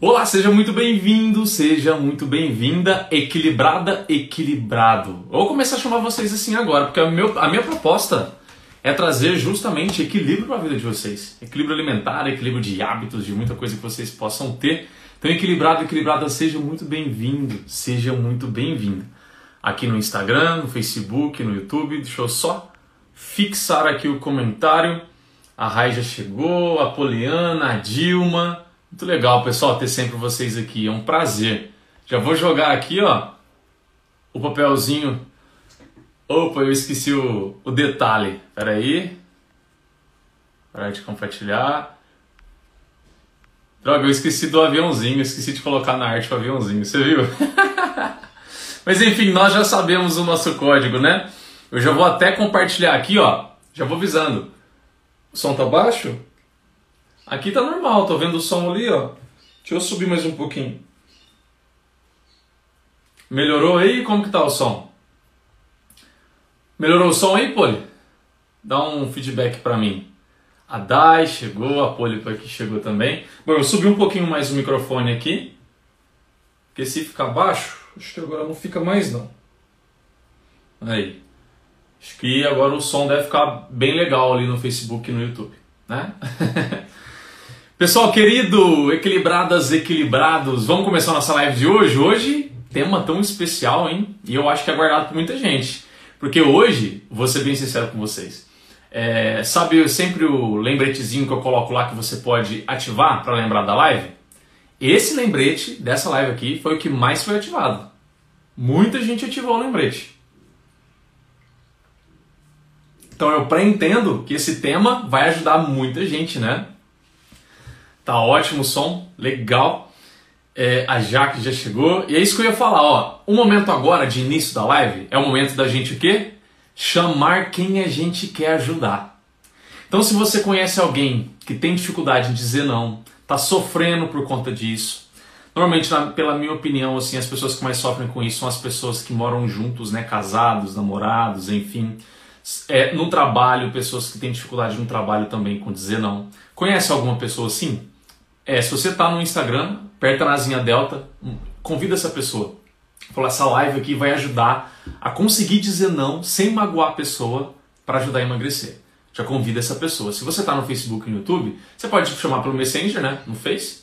Olá, seja muito bem-vindo, seja muito bem-vinda, equilibrada, equilibrado. Vou começar a chamar vocês assim agora, porque a, meu, a minha proposta é trazer justamente equilíbrio para a vida de vocês. Equilíbrio alimentar, equilíbrio de hábitos, de muita coisa que vocês possam ter. Então, equilibrado, equilibrada, seja muito bem-vindo, seja muito bem-vinda. Aqui no Instagram, no Facebook, no YouTube, deixa eu só fixar aqui o comentário. A Rai já chegou, a Poliana, a Dilma. Muito legal, pessoal, ter sempre vocês aqui. É um prazer. Já vou jogar aqui, ó, o papelzinho. Opa, eu esqueci o, o detalhe. Espera aí. Parar de compartilhar. Droga, eu esqueci do aviãozinho. Esqueci de colocar na arte o aviãozinho. Você viu? Mas enfim, nós já sabemos o nosso código, né? Eu já vou até compartilhar aqui, ó. Já vou avisando. O som tá baixo? Aqui tá normal, tô vendo o som ali, ó. Deixa eu subir mais um pouquinho. Melhorou aí? Como que tá o som? Melhorou o som aí, Poli? Dá um feedback para mim. A Dai chegou, a Poli aqui chegou também. Bom, eu subi um pouquinho mais o microfone aqui. Porque se ficar baixo, acho que agora não fica mais não. Aí. Acho que agora o som deve ficar bem legal ali no Facebook e no YouTube, né? Pessoal querido, equilibradas, equilibrados, vamos começar nossa live de hoje? Hoje, tema tão especial, hein? E eu acho que é guardado por muita gente. Porque hoje, vou ser bem sincero com vocês, é, sabe sempre o lembretezinho que eu coloco lá que você pode ativar para lembrar da live? Esse lembrete dessa live aqui foi o que mais foi ativado. Muita gente ativou o lembrete. Então eu pré-entendo que esse tema vai ajudar muita gente, né? Tá ótimo o som, legal. É, a Jaque já chegou. E é isso que eu ia falar, ó. O momento agora de início da live é o momento da gente o quê? Chamar quem a gente quer ajudar. Então se você conhece alguém que tem dificuldade em dizer não, tá sofrendo por conta disso. Normalmente, na, pela minha opinião, assim, as pessoas que mais sofrem com isso são as pessoas que moram juntos, né, casados, namorados, enfim. É, no trabalho, pessoas que têm dificuldade no trabalho também com dizer não. Conhece alguma pessoa assim? É, se você está no Instagram, aperta na asinha delta, hum, convida essa pessoa. Fala, essa live aqui vai ajudar a conseguir dizer não sem magoar a pessoa para ajudar a emagrecer. Já convida essa pessoa. Se você está no Facebook e no YouTube, você pode chamar pelo Messenger, né? No Face.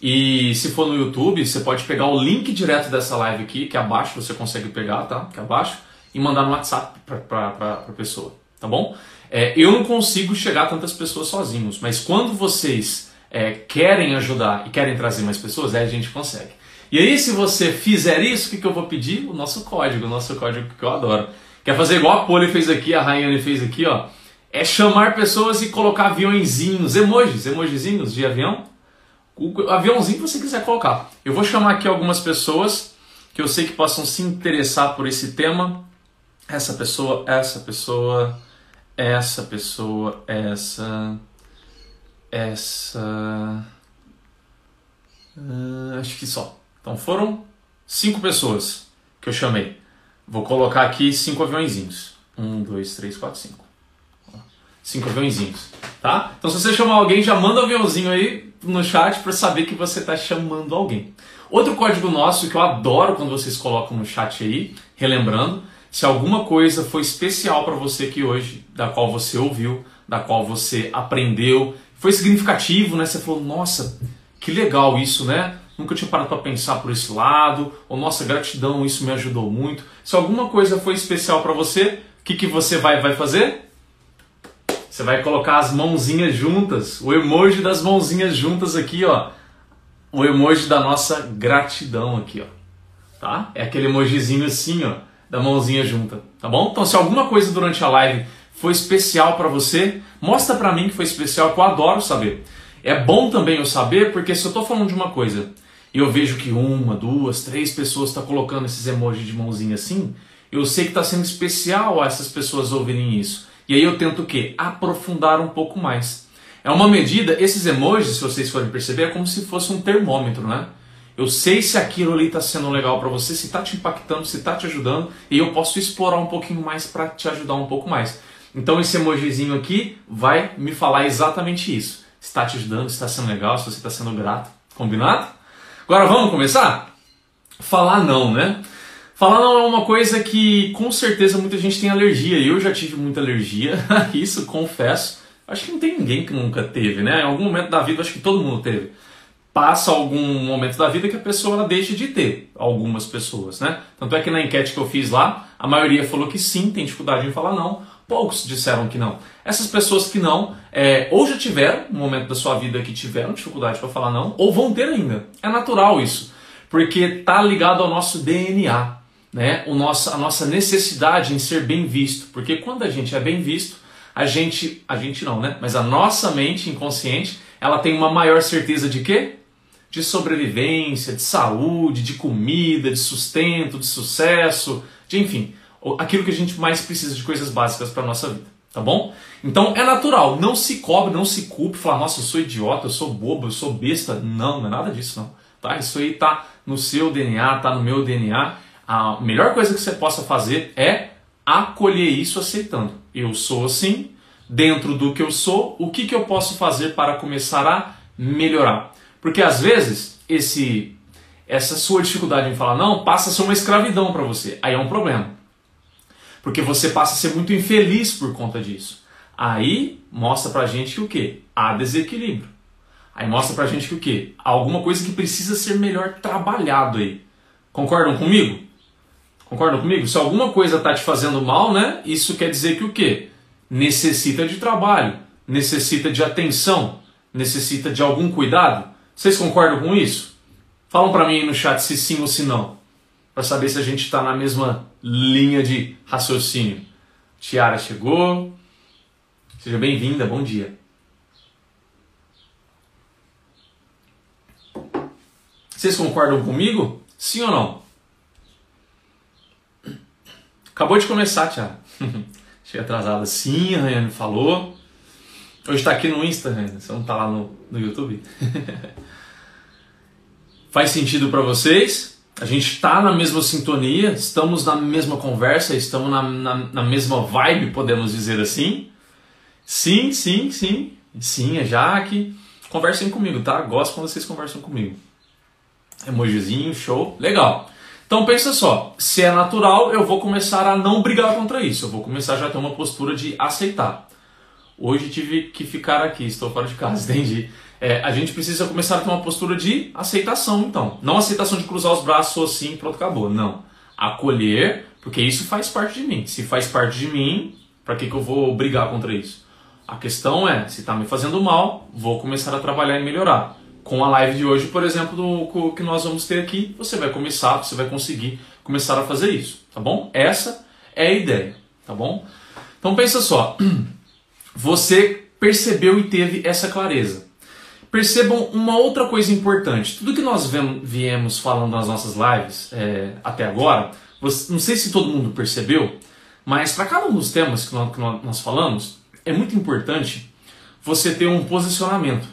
E se for no YouTube, você pode pegar o link direto dessa live aqui, que é abaixo você consegue pegar, tá? Que é abaixo, e mandar no WhatsApp para a pessoa, tá bom? É, eu não consigo chegar a tantas pessoas sozinhos, mas quando vocês é, querem ajudar e querem trazer mais pessoas, aí a gente consegue. E aí, se você fizer isso, o que, que eu vou pedir? O nosso código, o nosso código que eu adoro. Quer fazer igual a Poli fez aqui, a Rayane fez aqui, ó. É chamar pessoas e colocar aviãozinhos, emojis, emojizinhos de avião. O aviãozinho que você quiser colocar. Eu vou chamar aqui algumas pessoas que eu sei que possam se interessar por esse tema. Essa pessoa, essa pessoa, essa pessoa, essa essa. Uh, acho que só. Então foram cinco pessoas que eu chamei. Vou colocar aqui cinco aviãozinhos. Um, dois, três, quatro, cinco. Cinco aviãozinhos, tá? Então se você chamar alguém, já manda um aviãozinho aí no chat para saber que você está chamando alguém. Outro código nosso que eu adoro quando vocês colocam no chat aí, relembrando, se alguma coisa foi especial para você aqui hoje, da qual você ouviu, da qual você aprendeu, foi significativo, né? Você falou, nossa, que legal isso, né? Nunca tinha parado para pensar por esse lado. Ou nossa, gratidão, isso me ajudou muito. Se alguma coisa foi especial para você, o que, que você vai, vai fazer? Você vai colocar as mãozinhas juntas, o emoji das mãozinhas juntas aqui, ó. O emoji da nossa gratidão aqui, ó. Tá? É aquele emojizinho assim, ó, da mãozinha junta, tá bom? Então, se alguma coisa durante a live foi especial para você, mostra para mim que foi especial, que eu adoro saber. É bom também eu saber, porque se eu estou falando de uma coisa e eu vejo que uma, duas, três pessoas estão tá colocando esses emojis de mãozinha assim, eu sei que está sendo especial essas pessoas ouvirem isso. E aí eu tento o quê? Aprofundar um pouco mais. É uma medida, esses emojis, se vocês forem perceber, é como se fosse um termômetro, né? Eu sei se aquilo ali está sendo legal para você, se está te impactando, se está te ajudando, e eu posso explorar um pouquinho mais para te ajudar um pouco mais. Então esse emojizinho aqui vai me falar exatamente isso. Está te ajudando, está sendo legal, se você está sendo grato. Combinado? Agora vamos começar? Falar não, né? Falar não é uma coisa que com certeza muita gente tem alergia. Eu já tive muita alergia, isso confesso. Acho que não tem ninguém que nunca teve, né? Em algum momento da vida, acho que todo mundo teve. Passa algum momento da vida que a pessoa deixa de ter, algumas pessoas, né? Tanto é que na enquete que eu fiz lá, a maioria falou que sim, tem dificuldade em falar não, poucos disseram que não. Essas pessoas que não, é, ou já tiveram um momento da sua vida que tiveram dificuldade para falar não, ou vão ter ainda. É natural isso, porque tá ligado ao nosso DNA né, o nosso, a nossa necessidade em ser bem visto. Porque quando a gente é bem visto, a gente, a gente não, né? Mas a nossa mente inconsciente, ela tem uma maior certeza de quê? De sobrevivência, de saúde, de comida, de sustento, de sucesso, de enfim, aquilo que a gente mais precisa de coisas básicas para nossa vida, tá bom? Então é natural, não se cobre, não se culpe, falar, nossa, eu sou idiota, eu sou bobo, eu sou besta. Não, não é nada disso, não. Tá? Isso aí tá no seu DNA, tá no meu DNA a melhor coisa que você possa fazer é acolher isso aceitando. Eu sou assim, dentro do que eu sou, o que, que eu posso fazer para começar a melhorar? Porque às vezes esse essa sua dificuldade em falar não passa a ser uma escravidão para você. Aí é um problema. Porque você passa a ser muito infeliz por conta disso. Aí mostra pra gente que o que? Há desequilíbrio. Aí mostra pra gente que o que? Há alguma coisa que precisa ser melhor trabalhado aí. Concordam comigo? Concordam comigo? Se alguma coisa está te fazendo mal, né? Isso quer dizer que o quê? Necessita de trabalho, necessita de atenção, necessita de algum cuidado. Vocês concordam com isso? Falam para mim no chat se sim ou se não, para saber se a gente está na mesma linha de raciocínio. Tiara chegou. Seja bem-vinda, bom dia. Vocês concordam comigo? Sim ou não? Acabou de começar, Thiago. Cheguei atrasado. Sim, a Rayane falou. Hoje está aqui no Insta, né? Você não está lá no, no YouTube? Faz sentido para vocês? A gente está na mesma sintonia, estamos na mesma conversa, estamos na, na, na, mesma vibe, podemos dizer assim? Sim, sim, sim. Sim, é Jaque. Conversem comigo, tá? Gosto quando vocês conversam comigo. Emojizinho, show. Legal. Então pensa só, se é natural, eu vou começar a não brigar contra isso, eu vou começar já a ter uma postura de aceitar. Hoje tive que ficar aqui, estou fora de casa, entendi. É, a gente precisa começar a ter uma postura de aceitação, então. Não aceitação de cruzar os braços assim, pronto, acabou. Não. Acolher, porque isso faz parte de mim. Se faz parte de mim, para que, que eu vou brigar contra isso? A questão é, se está me fazendo mal, vou começar a trabalhar e melhorar com a live de hoje, por exemplo, do, que nós vamos ter aqui, você vai começar, você vai conseguir começar a fazer isso, tá bom? Essa é a ideia, tá bom? Então pensa só, você percebeu e teve essa clareza. Percebam uma outra coisa importante. Tudo que nós viemos falando nas nossas lives é, até agora, você, não sei se todo mundo percebeu, mas para cada um dos temas que nós, que nós falamos, é muito importante você ter um posicionamento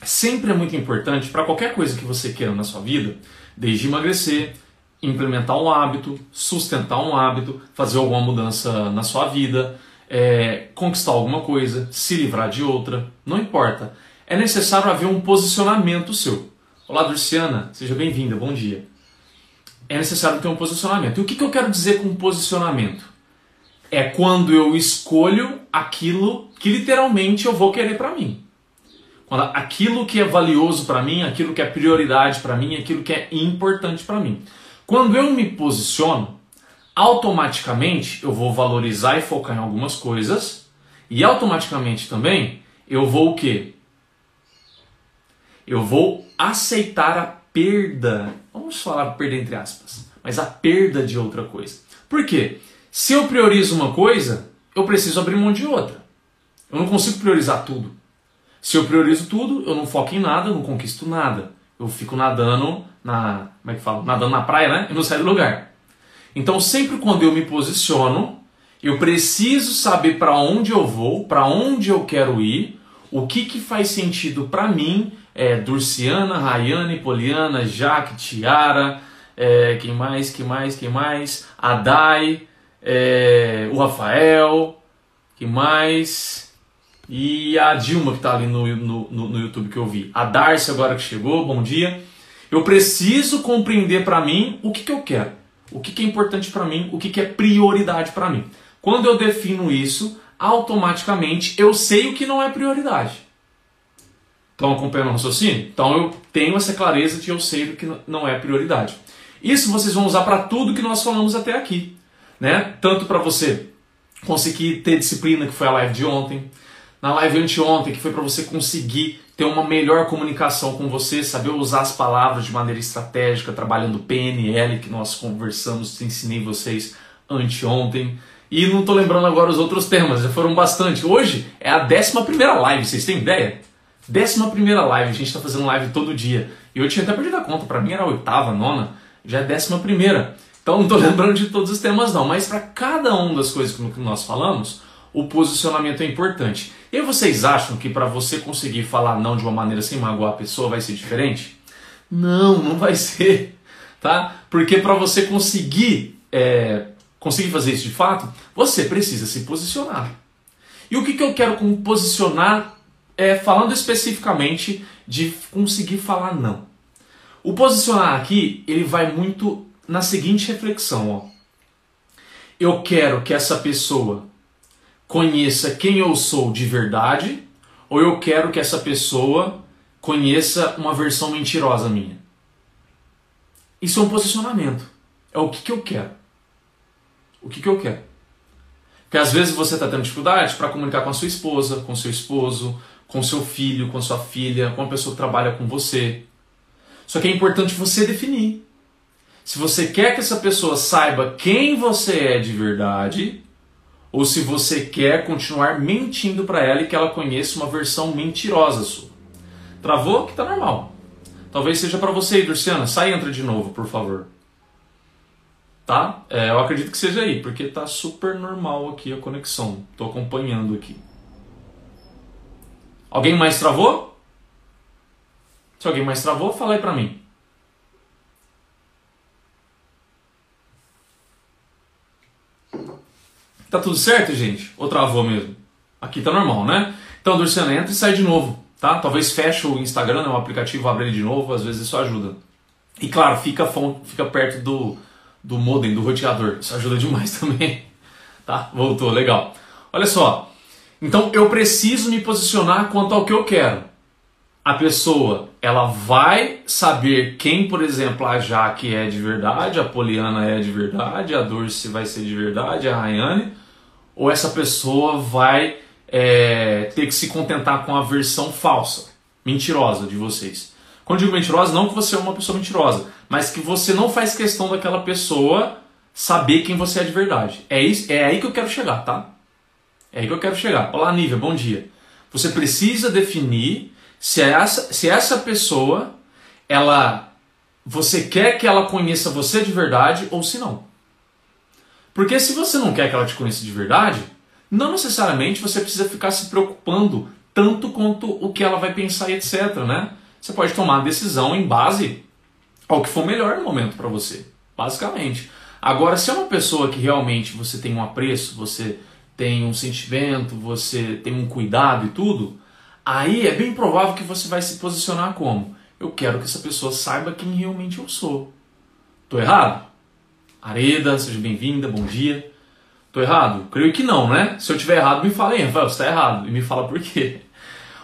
sempre é muito importante para qualquer coisa que você queira na sua vida, desde emagrecer, implementar um hábito, sustentar um hábito, fazer alguma mudança na sua vida, é, conquistar alguma coisa, se livrar de outra, não importa. É necessário haver um posicionamento seu. Olá, Durciana, seja bem-vinda, bom dia. É necessário ter um posicionamento. E o que, que eu quero dizer com posicionamento? É quando eu escolho aquilo que literalmente eu vou querer para mim. Quando aquilo que é valioso para mim, aquilo que é prioridade para mim, aquilo que é importante para mim. Quando eu me posiciono, automaticamente eu vou valorizar e focar em algumas coisas e automaticamente também eu vou o quê? Eu vou aceitar a perda. Vamos falar perda entre aspas, mas a perda de outra coisa. Por quê? Se eu priorizo uma coisa, eu preciso abrir mão de outra. Eu não consigo priorizar tudo. Se eu priorizo tudo, eu não foco em nada, eu não conquisto nada. Eu fico nadando na. Como é que fala? Nadando na praia, né? E não saio do lugar. Então, sempre quando eu me posiciono, eu preciso saber para onde eu vou, para onde eu quero ir, o que, que faz sentido para mim, é, Durciana, Rayane, Poliana, Jaque, Tiara, é, quem mais, quem mais, quem mais, Adai, é, o Rafael, quem mais, e a Dilma, que está ali no, no, no, YouTube que eu vi. A Darcy agora que chegou, bom dia. Eu preciso compreender para mim o que, que eu quero, o que, que é importante para mim, o que, que é prioridade para mim. Quando eu defino isso, automaticamente eu sei o que não é prioridade. Estão acompanhando o raciocínio? Então eu tenho essa clareza de eu sei o que não é prioridade. Isso vocês vão usar para tudo que nós falamos até aqui, né? Tanto para você conseguir ter disciplina, que foi a live de ontem, na live anteontem, que foi para você conseguir ter uma melhor comunicação com você, saber usar as palavras de maneira estratégica, trabalhando PNL, que nós conversamos, ensinei vocês anteontem. E não estou lembrando agora os outros temas, já foram bastante. Hoje é a 11 primeira live, vocês têm ideia? 11 primeira live, a gente está fazendo live todo dia. E eu tinha até perdido a conta, para mim era a oitava, nona, já é a 11 primeira. Então não estou lembrando de todos os temas não, mas para cada uma das coisas que nós falamos, o posicionamento é importante. E vocês acham que para você conseguir falar não de uma maneira sem magoar a pessoa vai ser diferente? Não, não vai ser, tá? Porque para você conseguir é, conseguir fazer isso de fato, você precisa se posicionar. E o que, que eu quero com posicionar é falando especificamente de conseguir falar não. O posicionar aqui ele vai muito na seguinte reflexão, ó. Eu quero que essa pessoa conheça quem eu sou de verdade, ou eu quero que essa pessoa conheça uma versão mentirosa minha. Isso é um posicionamento. É o que, que eu quero. O que, que eu quero. Porque às vezes você está tendo dificuldade para comunicar com a sua esposa, com seu esposo, com seu filho, com sua filha, com a pessoa que trabalha com você. Só que é importante você definir. Se você quer que essa pessoa saiba quem você é de verdade, ou se você quer continuar mentindo para ela e que ela conheça uma versão mentirosa sua. Travou? Que tá normal. Talvez seja para você, Durciana. Sai e entra de novo, por favor. Tá? É, eu acredito que seja aí, porque tá super normal aqui a conexão. Tô acompanhando aqui. Alguém mais travou? Se alguém mais travou, fala aí pra mim. Tá tudo certo, gente? Ou travou mesmo? Aqui tá normal, né? Então, Durciana, entra e sai de novo, tá? Talvez feche o Instagram, né, o aplicativo, abre ele de novo, às vezes isso ajuda. E claro, fica, fica perto do, do modem, do roteador, isso ajuda demais também. Tá? Voltou, legal. Olha só, então eu preciso me posicionar quanto ao que eu quero. A pessoa, ela vai saber quem, por exemplo, a Jaque é de verdade, a Poliana é de verdade, a Dulce vai ser de verdade, a Rayane, ou essa pessoa vai é, ter que se contentar com a versão falsa, mentirosa de vocês. Quando digo mentirosa, não que você é uma pessoa mentirosa, mas que você não faz questão daquela pessoa saber quem você é de verdade. É, isso, é aí que eu quero chegar, tá? É aí que eu quero chegar. Olá, Nívia, bom dia. Você precisa definir se essa, se essa pessoa, ela, você quer que ela conheça você de verdade ou se não. Porque se você não quer que ela te conheça de verdade, não necessariamente você precisa ficar se preocupando tanto quanto o que ela vai pensar etc, né? Você pode tomar a decisão em base ao que for melhor no momento para você, basicamente. Agora, se é uma pessoa que realmente você tem um apreço, você tem um sentimento, você tem um cuidado e tudo, aí é bem provável que você vai se posicionar como: eu quero que essa pessoa saiba quem realmente eu sou. Tô errado? Areda, seja bem-vinda, bom dia. Tô errado? Creio que não, né? Se eu tiver errado, me fala aí, Rafael, você tá errado. E me fala por quê.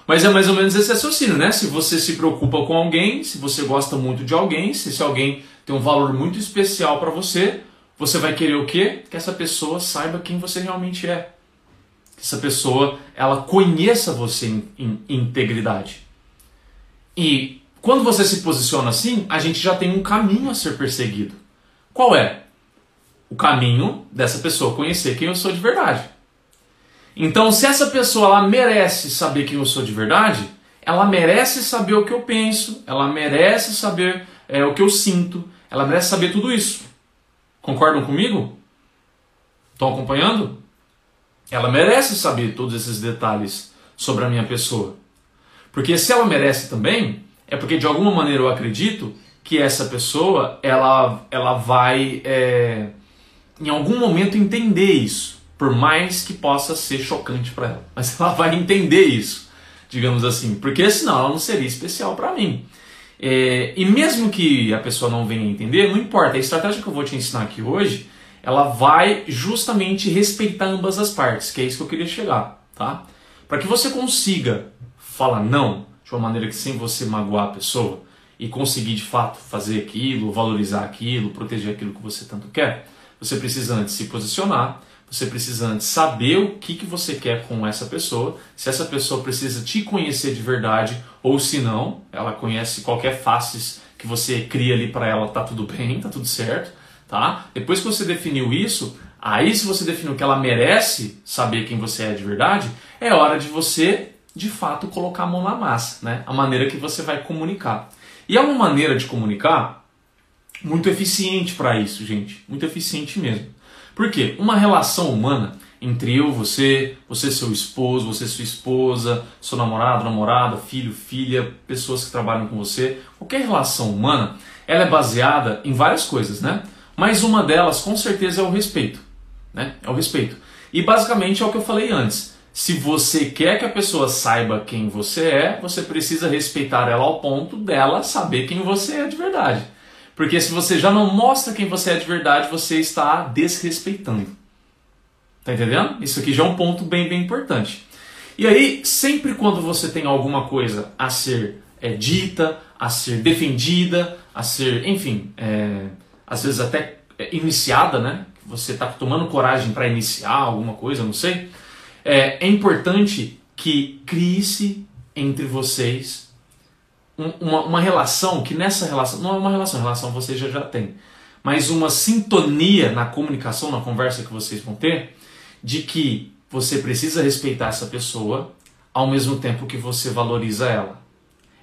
Mas é mais ou menos esse raciocínio, né? Se você se preocupa com alguém, se você gosta muito de alguém, se esse alguém tem um valor muito especial para você, você vai querer o quê? Que essa pessoa saiba quem você realmente é. Que essa pessoa, ela conheça você em, em, em integridade. E quando você se posiciona assim, a gente já tem um caminho a ser perseguido. Qual é? o caminho dessa pessoa conhecer quem eu sou de verdade. Então, se essa pessoa ela merece saber quem eu sou de verdade, ela merece saber o que eu penso, ela merece saber é, o que eu sinto, ela merece saber tudo isso. Concordam comigo? Estão acompanhando? Ela merece saber todos esses detalhes sobre a minha pessoa. Porque se ela merece também, é porque de alguma maneira eu acredito que essa pessoa ela, ela vai. É, em algum momento entender isso, por mais que possa ser chocante para ela. Mas ela vai entender isso, digamos assim, porque senão ela não seria especial para mim. É, e mesmo que a pessoa não venha entender, não importa. A estratégia que eu vou te ensinar aqui hoje, ela vai justamente respeitar ambas as partes, que é isso que eu queria chegar, tá? Para que você consiga falar não de uma maneira que sem você magoar a pessoa e conseguir de fato fazer aquilo, valorizar aquilo, proteger aquilo que você tanto quer, você precisa antes se posicionar, você precisa antes saber o que, que você quer com essa pessoa, se essa pessoa precisa te conhecer de verdade ou se não, ela conhece qualquer faces que você cria ali para ela, tá tudo bem, tá tudo certo, tá? Depois que você definiu isso, aí se você definiu que ela merece saber quem você é de verdade, é hora de você de fato colocar a mão na massa, né? A maneira que você vai comunicar. E é uma maneira de comunicar muito eficiente para isso, gente, muito eficiente mesmo. Por quê? Uma relação humana entre eu, você, você seu esposo, você sua esposa, seu namorado, namorada, filho, filha, pessoas que trabalham com você, qualquer relação humana, ela é baseada em várias coisas, né? Mas uma delas, com certeza, é o respeito, né? É o respeito. E basicamente é o que eu falei antes. Se você quer que a pessoa saiba quem você é, você precisa respeitar ela ao ponto dela saber quem você é de verdade. Porque se você já não mostra quem você é de verdade, você está desrespeitando. Tá entendendo? Isso aqui já é um ponto bem, bem importante. E aí, sempre quando você tem alguma coisa a ser é, dita, a ser defendida, a ser, enfim, é, às vezes até é, iniciada, né? Você está tomando coragem para iniciar alguma coisa, não sei. É, é importante que crie-se entre vocês uma, uma relação que nessa relação, não é uma relação, relação você já, já tem, mas uma sintonia na comunicação, na conversa que vocês vão ter, de que você precisa respeitar essa pessoa ao mesmo tempo que você valoriza ela.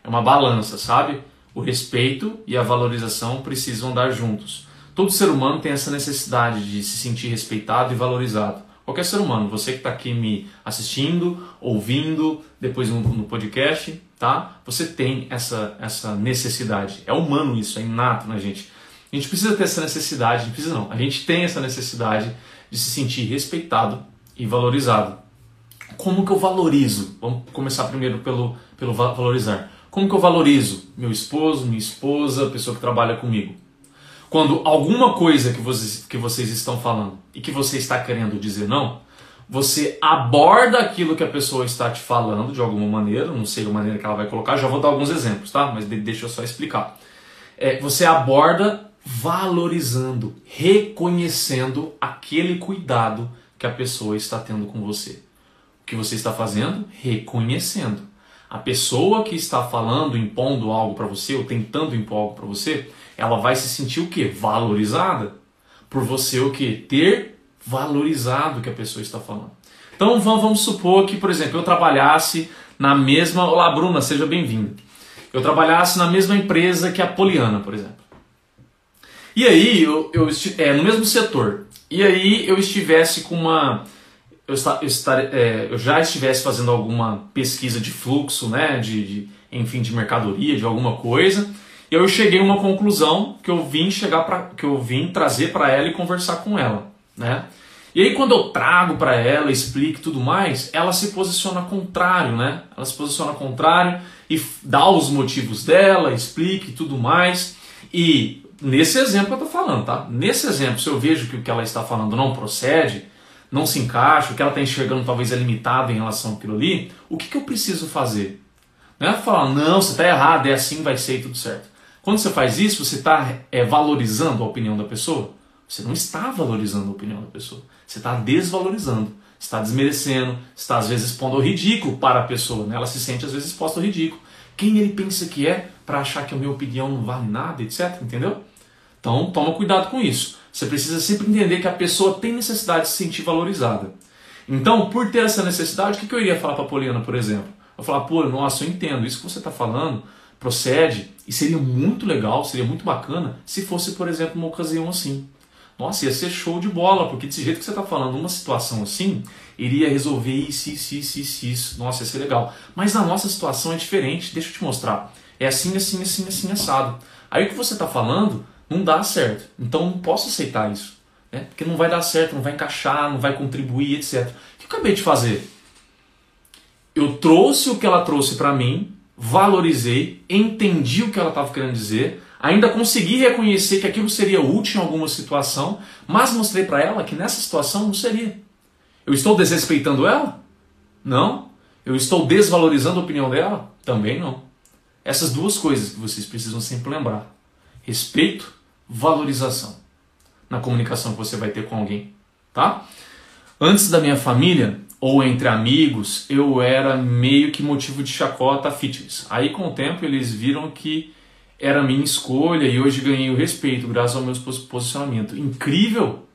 É uma balança, sabe? O respeito e a valorização precisam andar juntos. Todo ser humano tem essa necessidade de se sentir respeitado e valorizado. Qualquer ser humano, você que está aqui me assistindo, ouvindo, depois no, no, podcast, tá? Você tem essa, essa necessidade. É humano isso, é inato na gente. A gente precisa ter essa necessidade, precisa não. A gente tem essa necessidade de se sentir respeitado e valorizado. Como que eu valorizo? Vamos começar primeiro pelo, pelo valorizar. Como que eu valorizo meu esposo, minha esposa, a pessoa que trabalha comigo? Quando alguma coisa que vocês, que vocês estão falando e que você está querendo dizer não, você aborda aquilo que a pessoa está te falando de alguma maneira, não sei a maneira que ela vai colocar, já vou dar alguns exemplos, tá? Mas deixa eu só explicar. É, você aborda valorizando, reconhecendo aquele cuidado que a pessoa está tendo com você. O que você está fazendo? Reconhecendo. A pessoa que está falando, impondo algo para você, ou tentando impor algo para você, ela vai se sentir o quê? Valorizada. Por você o quê? Ter valorizado que a pessoa está falando. Então vamos, supor que, por exemplo, eu trabalhasse na mesma. Olá, Bruna, seja bem-vinda. Eu trabalhasse na mesma empresa que a Poliana, por exemplo. E aí, eu, eu é, no mesmo setor. E aí eu estivesse com uma. Eu, eu, estar, é, eu já estivesse fazendo alguma pesquisa de fluxo, né? De, de, enfim, de mercadoria, de alguma coisa. E eu cheguei a uma conclusão que eu vim chegar para que eu vim trazer para ela e conversar com ela, né? E aí quando eu trago para ela, explico tudo mais, ela se posiciona contrário, né? Ela se posiciona contrário e dá os motivos dela, explique tudo mais. E nesse exemplo eu tô falando, tá? Nesse exemplo, se eu vejo que o que ela está falando não procede, não se encaixa, o que ela está enxergando talvez é limitado em relação àquilo ali, o que, que eu preciso fazer? Não é falar, não, você está errado, é assim, vai ser e tudo certo. Quando você faz isso, você está é, valorizando a opinião da pessoa? Você não está valorizando a opinião da pessoa. Você está desvalorizando, está desmerecendo, está às vezes pondo ao ridículo para a pessoa. Né? Ela se sente às vezes exposta ao ridículo. Quem ele pensa que é para achar que a minha opinião não vale nada, etc. Entendeu? Então toma cuidado com isso. Você precisa sempre entender que a pessoa tem necessidade de se sentir valorizada. Então, por ter essa necessidade, o que eu iria falar para a Poliana, por exemplo? Eu falar, pô, nossa, eu entendo, isso que você está falando procede e seria muito legal, seria muito bacana se fosse, por exemplo, uma ocasião assim. Nossa, ia ser show de bola, porque desse jeito que você está falando, uma situação assim, iria resolver isso, isso, isso, isso, isso. Nossa, ia ser legal. Mas na nossa situação é diferente, deixa eu te mostrar. É assim, assim, assim, assim, assado. Aí o que você está falando não dá certo. Então não posso aceitar isso. Né? Porque não vai dar certo, não vai encaixar, não vai contribuir, etc. O que eu acabei de fazer? Eu trouxe o que ela trouxe para mim valorizei, entendi o que ela estava querendo dizer, ainda consegui reconhecer que aquilo seria útil em alguma situação, mas mostrei para ela que nessa situação não seria. Eu estou desrespeitando ela? Não. Eu estou desvalorizando a opinião dela? Também não. Essas duas coisas que vocês precisam sempre lembrar: respeito, valorização na comunicação que você vai ter com alguém, tá? Antes da minha família ou entre amigos, eu era meio que motivo de chacota fitness. Aí com o tempo eles viram que era minha escolha e hoje ganhei o respeito graças ao meu posicionamento. Incrível!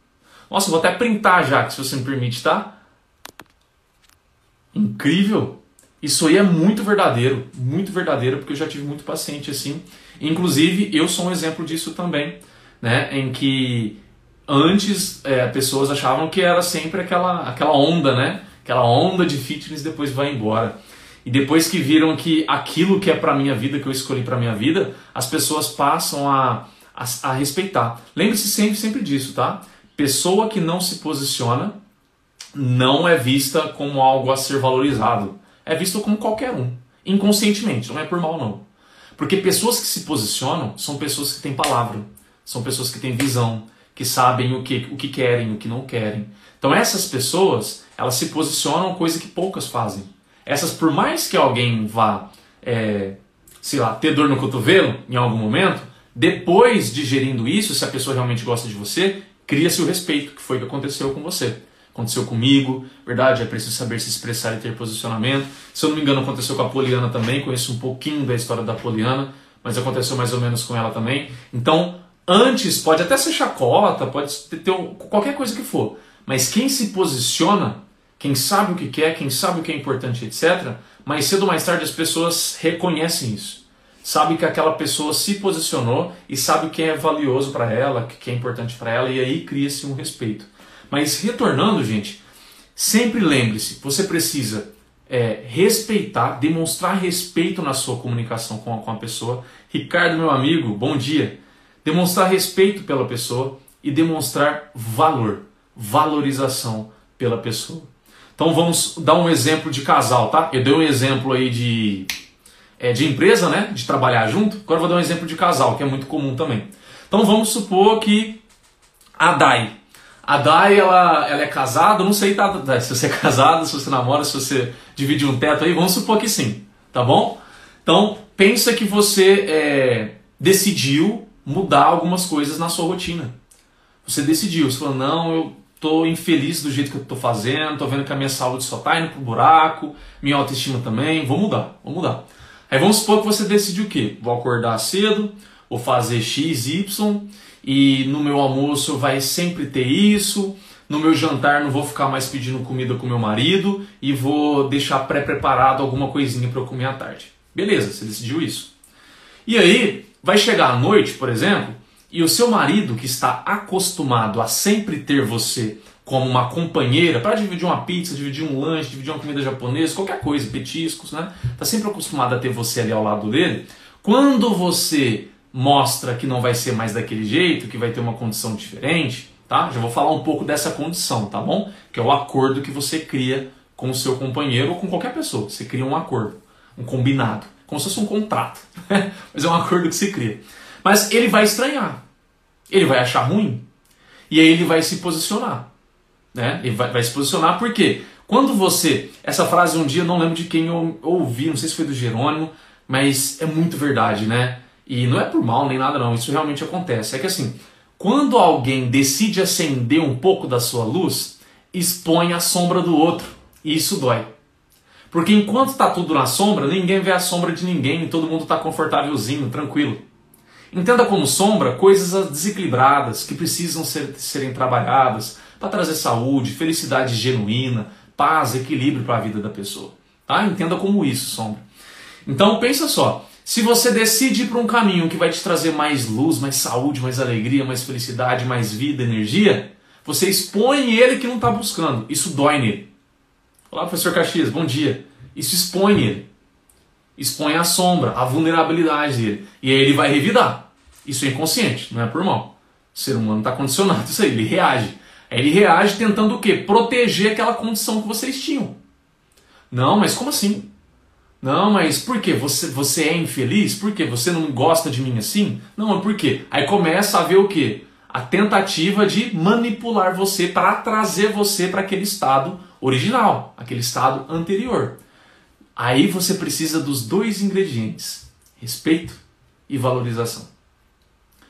Nossa, vou até printar já, se você me permite, tá? Incrível! Isso aí é muito verdadeiro, muito verdadeiro, porque eu já tive muito paciente assim. Inclusive, eu sou um exemplo disso também, né? Em que antes é, pessoas achavam que era sempre aquela, aquela onda, né? Aquela onda de fitness depois vai embora. E depois que viram que aquilo que é para minha vida, que eu escolhi para minha vida, as pessoas passam a, a, a respeitar. Lembre-se sempre, sempre disso, tá? Pessoa que não se posiciona não é vista como algo a ser valorizado é visto como qualquer um, inconscientemente, não é por mal não. Porque pessoas que se posicionam são pessoas que têm palavra, são pessoas que têm visão, que sabem o que, o que querem, o que não querem. Então essas pessoas, elas se posicionam coisa que poucas fazem. Essas, por mais que alguém vá, é, sei lá, ter dor no cotovelo em algum momento, depois digerindo isso, se a pessoa realmente gosta de você, cria-se o respeito, que foi o que aconteceu com você aconteceu comigo, verdade? É preciso saber se expressar e ter posicionamento. Se eu não me engano, aconteceu com a Poliana também, conheço um pouquinho da história da Poliana, mas aconteceu mais ou menos com ela também. Então, antes, pode até ser chacota, pode ter qualquer coisa que for, mas quem se posiciona, quem sabe o que quer, quem sabe o que é importante, etc., mais cedo ou mais tarde as pessoas reconhecem isso. Sabe que aquela pessoa se posicionou e sabe o que é valioso para ela, o que é importante para ela, e aí cria-se um respeito. Mas retornando, gente, sempre lembre-se, você precisa é, respeitar, demonstrar respeito na sua comunicação com a, com a pessoa. Ricardo, meu amigo, bom dia. Demonstrar respeito pela pessoa e demonstrar valor, valorização pela pessoa. Então vamos dar um exemplo de casal, tá? Eu dei um exemplo aí de, é, de empresa, né? De trabalhar junto. Agora vou dar um exemplo de casal, que é muito comum também. Então vamos supor que a Dai a Dai, ela, ela é casada, não sei tá, se você é casado, se você namora, se você divide um teto aí, vamos supor que sim, tá bom? Então, pensa que você é, decidiu mudar algumas coisas na sua rotina. Você decidiu, você falou, não, eu tô infeliz do jeito que eu tô fazendo, tô vendo que a minha saúde só tá indo pro buraco, minha autoestima também, vou mudar, vou mudar. Aí vamos supor que você decidiu o quê? Vou acordar cedo, vou fazer X, Y, e no meu almoço vai sempre ter isso, no meu jantar não vou ficar mais pedindo comida com meu marido e vou deixar pré-preparado alguma coisinha para eu comer à tarde. Beleza, você decidiu isso. E aí, vai chegar à noite, por exemplo, e o seu marido que está acostumado a sempre ter você como uma companheira para dividir uma pizza, dividir um lanche, dividir uma comida japonesa, qualquer coisa, petiscos, né? Tá sempre acostumado a ter você ali ao lado dele. Quando você mostra que não vai ser mais daquele jeito, que vai ter uma condição diferente, tá? Já vou falar um pouco dessa condição, tá bom? Que é o acordo que você cria com o seu companheiro ou com qualquer pessoa. Você cria um acordo, um combinado, como se fosse um contrato, mas é um acordo que se cria. Mas ele vai estranhar, ele vai achar ruim e aí ele vai se posicionar, né? Ele vai, vai se posicionar porque quando você, essa frase um dia não lembro de quem eu ouvi, não sei se foi do Jerônimo, mas é muito verdade, né? E não é por mal nem nada não, isso realmente acontece. É que assim, quando alguém decide acender um pouco da sua luz, expõe a sombra do outro. E isso dói. Porque enquanto está tudo na sombra, ninguém vê a sombra de ninguém e todo mundo está confortávelzinho, tranquilo. Entenda como sombra coisas desequilibradas que precisam ser, serem trabalhadas para trazer saúde, felicidade genuína, paz, equilíbrio para a vida da pessoa. Tá? Entenda como isso, sombra. Então pensa só, se você decide ir para um caminho que vai te trazer mais luz, mais saúde, mais alegria, mais felicidade, mais vida, energia, você expõe ele que não está buscando. Isso dói nele. Olá, professor Caxias, bom dia. Isso expõe ele. Expõe a sombra, a vulnerabilidade dele. E aí ele vai revidar. Isso é inconsciente, não é por mal. O ser humano está condicionado isso aí, ele reage. Aí ele reage tentando o quê? Proteger aquela condição que vocês tinham. Não, mas como assim? Não, mas por que? Você, você é infeliz? Por que? Você não gosta de mim assim? Não, mas por quê? Aí começa a ver o quê? A tentativa de manipular você para trazer você para aquele estado original, aquele estado anterior. Aí você precisa dos dois ingredientes: respeito e valorização.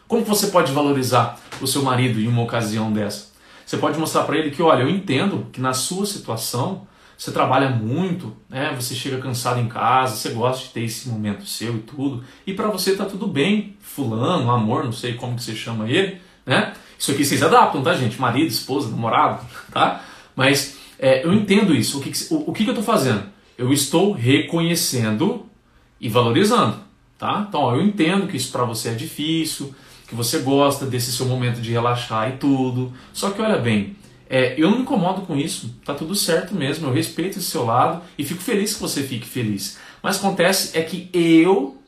Como você pode valorizar o seu marido em uma ocasião dessa? Você pode mostrar para ele que, olha, eu entendo que na sua situação você trabalha muito, né? Você chega cansado em casa, você gosta de ter esse momento seu e tudo. E para você tá tudo bem, fulano, amor, não sei como que você chama ele, né? Isso aqui vocês adaptam, tá, gente? Marido, esposa, namorado, tá? Mas é, eu entendo isso. O que, o, o que, que eu estou fazendo? Eu estou reconhecendo e valorizando, tá? Então, ó, eu entendo que isso para você é difícil, que você gosta desse seu momento de relaxar e tudo. Só que olha bem, é, eu não me incomodo com isso, tá tudo certo mesmo, eu respeito esse seu lado e fico feliz que você fique feliz. Mas acontece é que eu,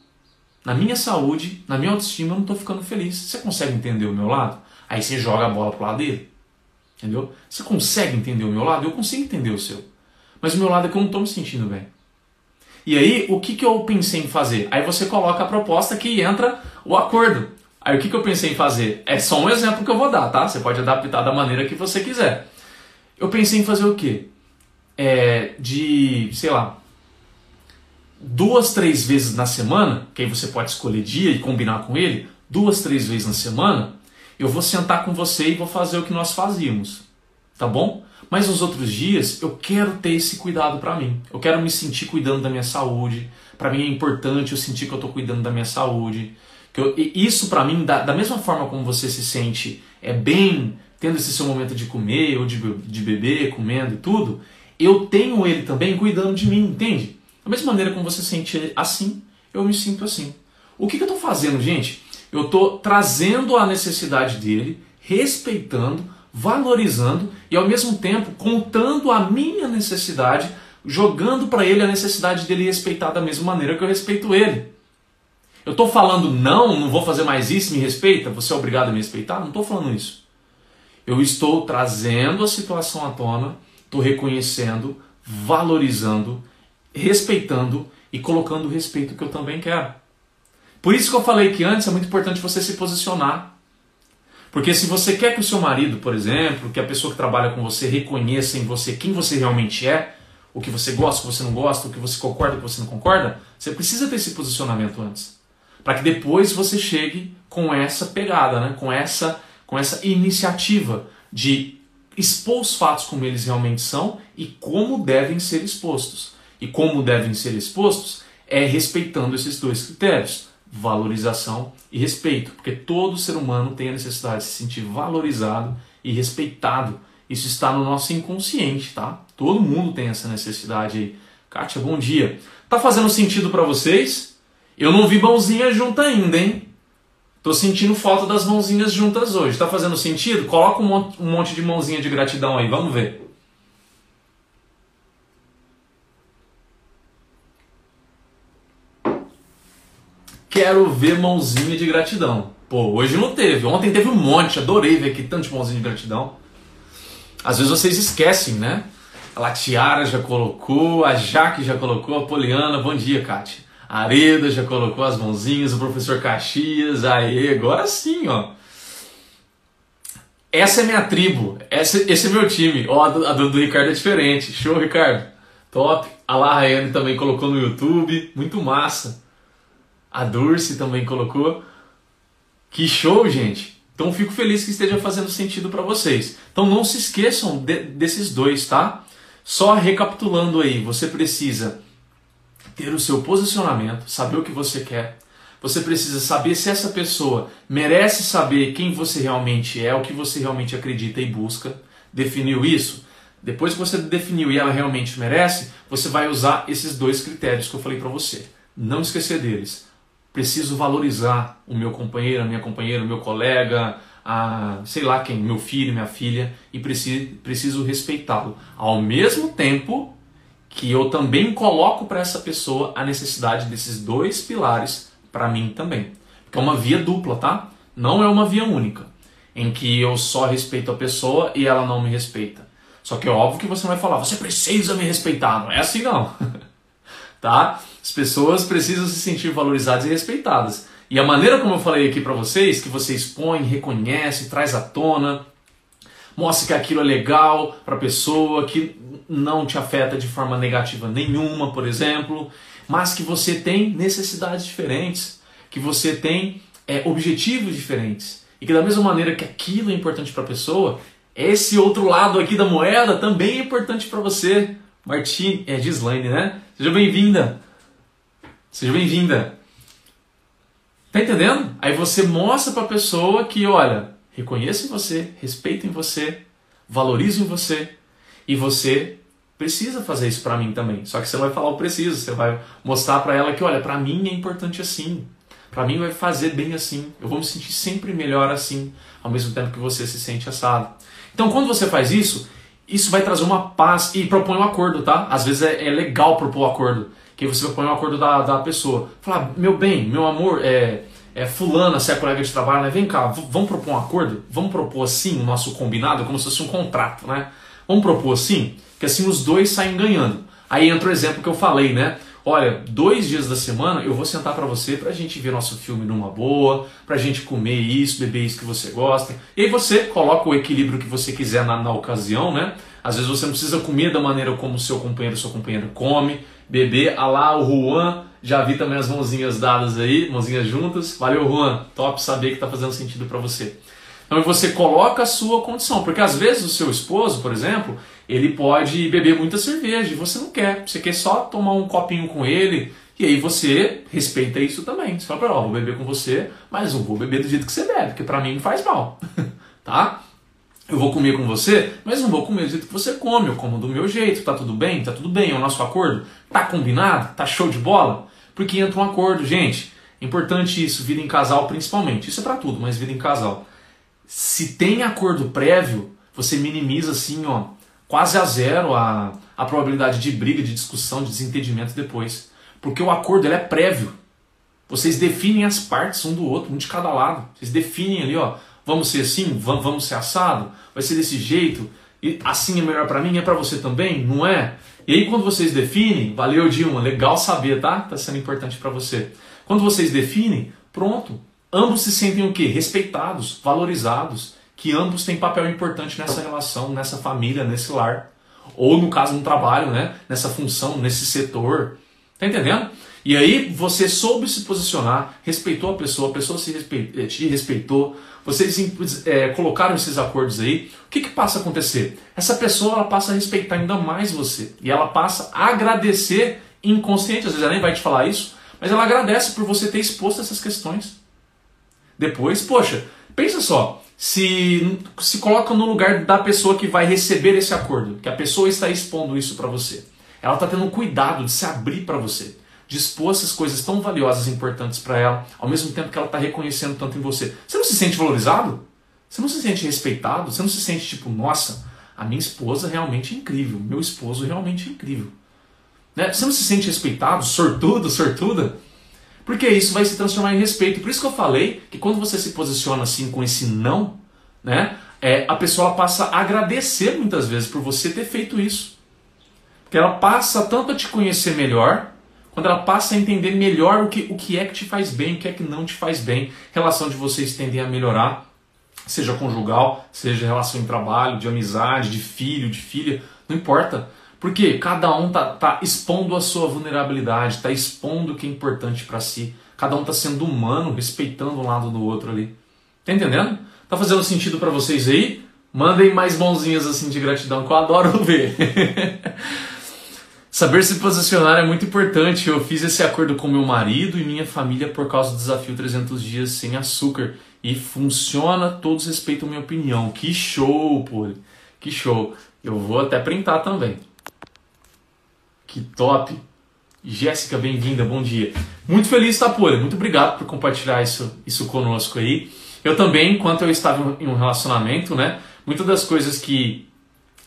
na minha saúde, na minha autoestima, eu não estou ficando feliz. Você consegue entender o meu lado? Aí você joga a bola pro lado dele. Entendeu? Você consegue entender o meu lado? Eu consigo entender o seu. Mas o meu lado é que eu não estou me sentindo bem. E aí, o que, que eu pensei em fazer? Aí você coloca a proposta que entra o acordo. Aí o que, que eu pensei em fazer? É só um exemplo que eu vou dar, tá? Você pode adaptar da maneira que você quiser. Eu pensei em fazer o quê? É, de, sei lá, duas, três vezes na semana, que aí você pode escolher dia e combinar com ele, duas, três vezes na semana, eu vou sentar com você e vou fazer o que nós fazíamos. Tá bom? Mas os outros dias eu quero ter esse cuidado para mim. Eu quero me sentir cuidando da minha saúde. Para mim é importante eu sentir que eu estou cuidando da minha saúde. Que eu, isso para mim, da, da mesma forma como você se sente é bem tendo esse seu momento de comer ou de, de beber, comendo e tudo, eu tenho ele também cuidando de mim, entende? Da mesma maneira como você se sente assim, eu me sinto assim. O que, que eu estou fazendo, gente? Eu estou trazendo a necessidade dele, respeitando, valorizando e ao mesmo tempo contando a minha necessidade, jogando para ele a necessidade dele respeitar da mesma maneira que eu respeito ele. Eu estou falando não, não vou fazer mais isso, me respeita, você é obrigado a me respeitar? Não estou falando isso. Eu estou trazendo a situação à tona, estou reconhecendo, valorizando, respeitando e colocando o respeito que eu também quero. Por isso que eu falei que antes é muito importante você se posicionar. Porque se você quer que o seu marido, por exemplo, que a pessoa que trabalha com você reconheça em você quem você realmente é, o que você gosta, o que você não gosta, o que você concorda, o que você não concorda, você precisa ter esse posicionamento antes para que depois você chegue com essa pegada, né? com, essa, com essa iniciativa de expor os fatos como eles realmente são e como devem ser expostos. E como devem ser expostos é respeitando esses dois critérios, valorização e respeito, porque todo ser humano tem a necessidade de se sentir valorizado e respeitado. Isso está no nosso inconsciente, tá? Todo mundo tem essa necessidade aí. Kátia, bom dia. Tá fazendo sentido para vocês? Eu não vi mãozinha junta ainda, hein? Tô sentindo falta das mãozinhas juntas hoje. Tá fazendo sentido? Coloca um monte de mãozinha de gratidão aí, vamos ver. Quero ver mãozinha de gratidão. Pô, hoje não teve. Ontem teve um monte. Adorei ver aqui tanto de mãozinha de gratidão. Às vezes vocês esquecem, né? A Latiara já colocou, a Jaque já colocou, a Poliana. Bom dia, Kátia. Areda já colocou as mãozinhas, o professor Caxias, aí, agora sim, ó. Essa é minha tribo, esse, esse é meu time. Ó, a do, a do, do Ricardo é diferente. Show, Ricardo. Top. A La Rayane também colocou no YouTube, muito massa. A Durce também colocou. Que show, gente. Então fico feliz que esteja fazendo sentido para vocês. Então não se esqueçam de, desses dois, tá? Só recapitulando aí, você precisa ter o seu posicionamento, saber o que você quer. Você precisa saber se essa pessoa merece saber quem você realmente é, o que você realmente acredita e busca. Definiu isso? Depois que você definiu e ela realmente merece, você vai usar esses dois critérios que eu falei para você. Não esquecer deles. Preciso valorizar o meu companheiro, a minha companheira, o meu colega, a, sei lá quem, meu filho, minha filha, e preciso, preciso respeitá-lo. Ao mesmo tempo que eu também coloco para essa pessoa a necessidade desses dois pilares para mim também. Porque é uma via dupla, tá? Não é uma via única, em que eu só respeito a pessoa e ela não me respeita. Só que é óbvio que você vai falar, você precisa me respeitar. Não é assim não. tá? As pessoas precisam se sentir valorizadas e respeitadas. E a maneira como eu falei aqui para vocês, que você expõe, reconhece, traz à tona, mostra que aquilo é legal para a pessoa, que não te afeta de forma negativa nenhuma, por exemplo, mas que você tem necessidades diferentes, que você tem é, objetivos diferentes. E que da mesma maneira que aquilo é importante para a pessoa, esse outro lado aqui da moeda também é importante para você. Martim, é Gislaine, né? Seja bem-vinda. Seja bem-vinda. Tá entendendo? Aí você mostra para a pessoa que, olha, reconheço em você, respeito em você, valorizo em você e você precisa fazer isso para mim também. Só que você vai falar o preciso, você vai mostrar para ela que, olha, para mim é importante assim. Para mim vai fazer bem assim. Eu vou me sentir sempre melhor assim, ao mesmo tempo que você se sente assado. Então, quando você faz isso, isso vai trazer uma paz e propõe um acordo, tá? Às vezes é, é legal propor um acordo, que você propõe um acordo da, da pessoa. Falar, meu bem, meu amor, é, é, fulana, se é colega de trabalho, né? Vem cá, vamos propor um acordo? Vamos propor assim o nosso combinado, como se fosse um contrato, né? Vamos propor assim, que assim os dois saem ganhando. Aí entra o exemplo que eu falei, né? Olha, dois dias da semana eu vou sentar para você pra gente ver nosso filme numa boa, pra gente comer isso, beber isso que você gosta. E aí você coloca o equilíbrio que você quiser na, na ocasião, né? Às vezes você não precisa comer da maneira como seu companheiro sua companheira come, beber, a lá o Juan já vi também as mãozinhas dadas aí, mãozinhas juntas. Valeu, Juan. Top saber que está fazendo sentido para você. Então você coloca a sua condição, porque às vezes o seu esposo, por exemplo, ele pode beber muita cerveja e você não quer. Você quer só tomar um copinho com ele e aí você respeita isso também. Você fala para ó, vou beber com você, mas não vou beber do jeito que você bebe, porque para mim faz mal, tá? Eu vou comer com você, mas não vou comer do jeito que você come, eu como do meu jeito, tá tudo bem? Tá tudo bem, é o nosso acordo? Tá combinado? Tá show de bola? Porque entra um acordo, gente. Importante isso, vida em casal principalmente. Isso é para tudo, mas vida em casal. Se tem acordo prévio, você minimiza assim, ó, quase a zero a, a probabilidade de briga, de discussão, de desentendimento depois. Porque o acordo ele é prévio. Vocês definem as partes um do outro, um de cada lado. Vocês definem ali, ó, vamos ser assim, vamos, ser assado, vai ser desse jeito, e assim é melhor para mim, é para você também, não é? E aí quando vocês definem, valeu Dilma, legal saber, tá? Tá sendo importante para você. Quando vocês definem, pronto. Ambos se sentem o quê? Respeitados, valorizados, que ambos têm papel importante nessa relação, nessa família, nesse lar. Ou no caso no trabalho, né? Nessa função, nesse setor. Tá entendendo? E aí você soube se posicionar, respeitou a pessoa, a pessoa se respe... te respeitou, vocês é, colocaram esses acordos aí, o que, que passa a acontecer? Essa pessoa ela passa a respeitar ainda mais você e ela passa a agradecer inconsciente, às vezes ela nem vai te falar isso, mas ela agradece por você ter exposto essas questões. Depois, poxa, pensa só, se se coloca no lugar da pessoa que vai receber esse acordo, que a pessoa está expondo isso para você. Ela está tendo cuidado de se abrir para você dispor essas coisas tão valiosas e importantes para ela, ao mesmo tempo que ela está reconhecendo tanto em você. Você não se sente valorizado? Você não se sente respeitado? Você não se sente tipo, nossa, a minha esposa realmente é incrível, meu esposo realmente é incrível. Né? Você não se sente respeitado, sortudo, sortuda? Porque isso vai se transformar em respeito. Por isso que eu falei que quando você se posiciona assim com esse não, né, é, a pessoa passa a agradecer muitas vezes por você ter feito isso. Porque ela passa tanto a te conhecer melhor, quando ela passa a entender melhor o que, o que é que te faz bem, o que é que não te faz bem, relação de vocês tendem a melhorar, seja conjugal, seja relação em trabalho, de amizade, de filho, de filha, não importa. Porque cada um tá, tá expondo a sua vulnerabilidade, tá expondo o que é importante para si. Cada um tá sendo humano, respeitando um lado do outro ali. Tá entendendo? Tá fazendo sentido para vocês aí? Mandem mais mãozinhas assim de gratidão que eu adoro ver. Saber se posicionar é muito importante. Eu fiz esse acordo com meu marido e minha família por causa do desafio 300 dias sem açúcar. E funciona, todos respeitam minha opinião. Que show, pô. Que show. Eu vou até printar também. Que top. Jéssica, bem-vinda, bom dia. Muito feliz, Pô? Muito obrigado por compartilhar isso, isso conosco aí. Eu também, enquanto eu estava em um relacionamento, né? Muitas das coisas que